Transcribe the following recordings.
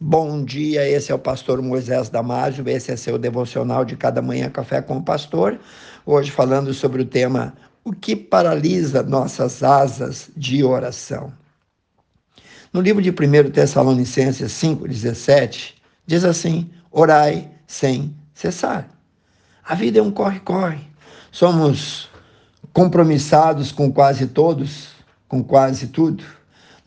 Bom dia, esse é o pastor Moisés Damásio, esse é seu devocional de cada manhã Café com o Pastor. Hoje falando sobre o tema O que paralisa nossas asas de oração. No livro de 1 Tessalonicenses 5,17, diz assim: Orai sem cessar. A vida é um corre-corre. Somos compromissados com quase todos, com quase tudo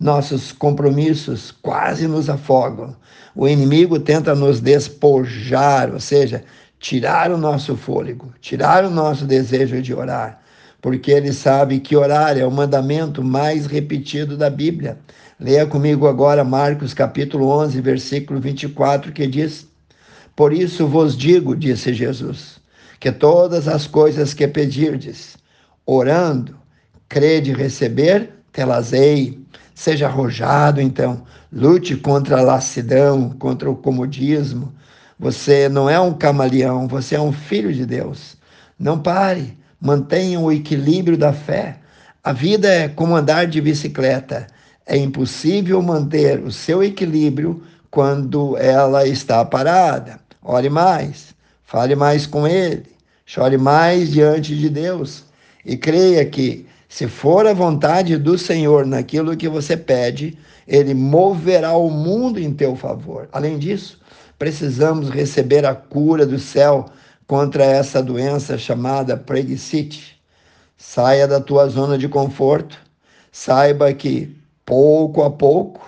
nossos compromissos quase nos afogam. O inimigo tenta nos despojar, ou seja, tirar o nosso fôlego, tirar o nosso desejo de orar, porque ele sabe que orar é o mandamento mais repetido da Bíblia. Leia comigo agora Marcos capítulo 11, versículo 24, que diz: Por isso vos digo, disse Jesus, que todas as coisas que pedirdes, orando, crede receber, telas-ei. Seja arrojado, então. Lute contra a lassidão, contra o comodismo. Você não é um camaleão, você é um filho de Deus. Não pare, mantenha o equilíbrio da fé. A vida é como andar de bicicleta. É impossível manter o seu equilíbrio quando ela está parada. Ore mais, fale mais com Ele, chore mais diante de Deus e creia que se for a vontade do Senhor naquilo que você pede, ele moverá o mundo em teu favor. Além disso, precisamos receber a cura do céu contra essa doença chamada preguicite. Saia da tua zona de conforto. Saiba que pouco a pouco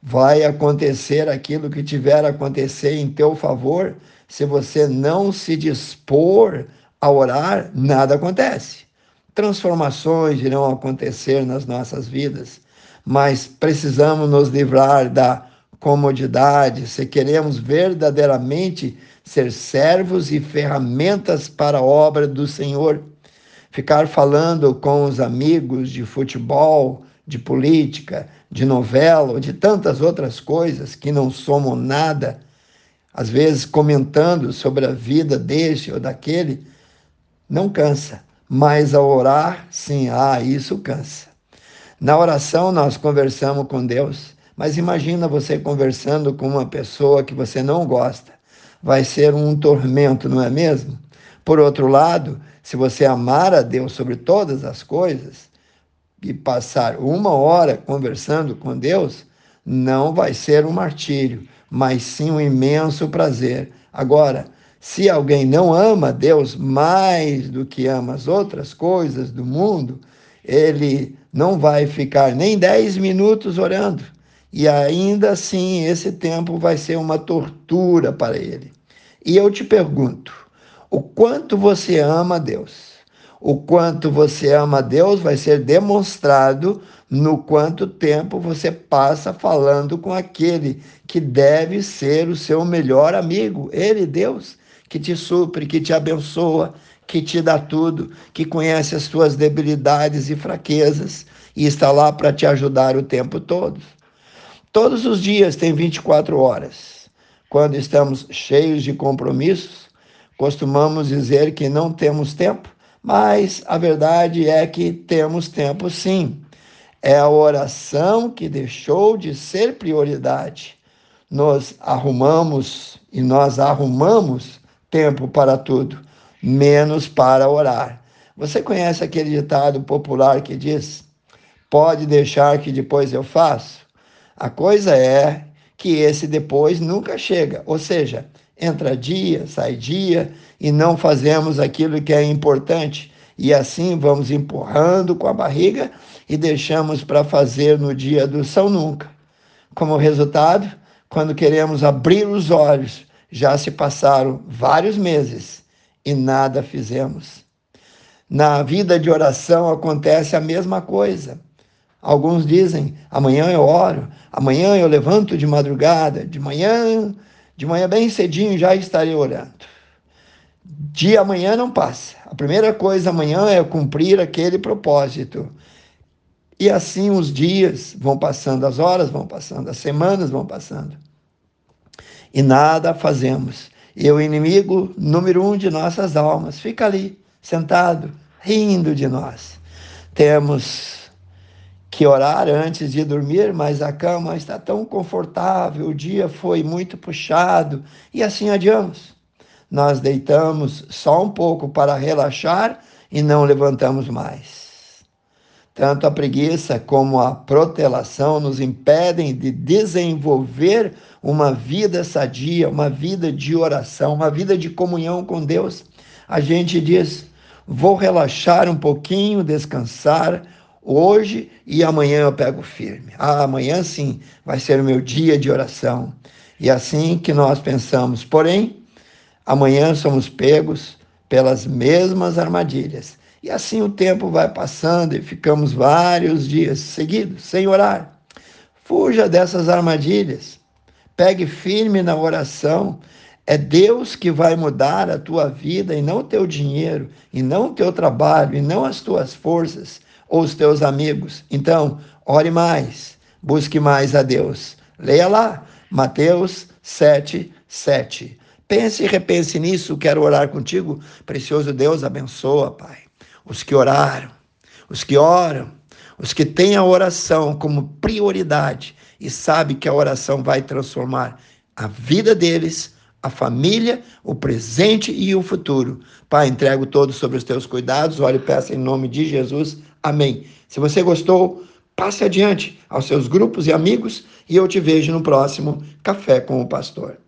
vai acontecer aquilo que tiver a acontecer em teu favor. Se você não se dispor a orar, nada acontece transformações irão acontecer nas nossas vidas, mas precisamos nos livrar da comodidade se queremos verdadeiramente ser servos e ferramentas para a obra do Senhor. Ficar falando com os amigos de futebol, de política, de novela ou de tantas outras coisas que não somam nada, às vezes comentando sobre a vida deste ou daquele, não cansa mas ao orar, sim, ah, isso cansa. Na oração nós conversamos com Deus, mas imagina você conversando com uma pessoa que você não gosta. Vai ser um tormento, não é mesmo? Por outro lado, se você amar a Deus sobre todas as coisas e passar uma hora conversando com Deus, não vai ser um martírio, mas sim um imenso prazer. Agora, se alguém não ama Deus mais do que ama as outras coisas do mundo, ele não vai ficar nem 10 minutos orando. E ainda assim, esse tempo vai ser uma tortura para ele. E eu te pergunto: o quanto você ama Deus? O quanto você ama Deus vai ser demonstrado no quanto tempo você passa falando com aquele que deve ser o seu melhor amigo, ele, Deus que te supre, que te abençoa, que te dá tudo, que conhece as tuas debilidades e fraquezas e está lá para te ajudar o tempo todo. Todos os dias tem 24 horas. Quando estamos cheios de compromissos, costumamos dizer que não temos tempo, mas a verdade é que temos tempo sim. É a oração que deixou de ser prioridade. Nós arrumamos e nós arrumamos tempo para tudo, menos para orar. Você conhece aquele ditado popular que diz: pode deixar que depois eu faço? A coisa é que esse depois nunca chega, ou seja, entra dia, sai dia e não fazemos aquilo que é importante. E assim vamos empurrando com a barriga e deixamos para fazer no dia do São Nunca. Como resultado, quando queremos abrir os olhos já se passaram vários meses e nada fizemos. Na vida de oração acontece a mesma coisa. Alguns dizem: amanhã eu oro, amanhã eu levanto de madrugada, de manhã, de manhã bem cedinho já estarei orando. De amanhã não passa. A primeira coisa amanhã é cumprir aquele propósito. E assim os dias vão passando, as horas vão passando, as semanas vão passando e nada fazemos. E o inimigo número um de nossas almas fica ali, sentado, rindo de nós. Temos que orar antes de dormir, mas a cama está tão confortável, o dia foi muito puxado e assim adiamos. Nós deitamos só um pouco para relaxar e não levantamos mais. Tanto a preguiça como a protelação nos impedem de desenvolver uma vida sadia, uma vida de oração, uma vida de comunhão com Deus. A gente diz: vou relaxar um pouquinho, descansar, hoje e amanhã eu pego firme. Ah, amanhã sim vai ser o meu dia de oração. E assim que nós pensamos. Porém, amanhã somos pegos pelas mesmas armadilhas. E assim o tempo vai passando e ficamos vários dias seguidos sem orar. Fuja dessas armadilhas. Pegue firme na oração. É Deus que vai mudar a tua vida e não o teu dinheiro, e não o teu trabalho, e não as tuas forças ou os teus amigos. Então, ore mais, busque mais a Deus. Leia lá, Mateus 7, 7. Pense e repense nisso, quero orar contigo. Precioso Deus, abençoa, Pai. Os que oraram, os que oram, os que têm a oração como prioridade e sabe que a oração vai transformar a vida deles, a família, o presente e o futuro. Pai, entrego todos sobre os teus cuidados, olhe e peço em nome de Jesus. Amém. Se você gostou, passe adiante aos seus grupos e amigos e eu te vejo no próximo Café com o Pastor.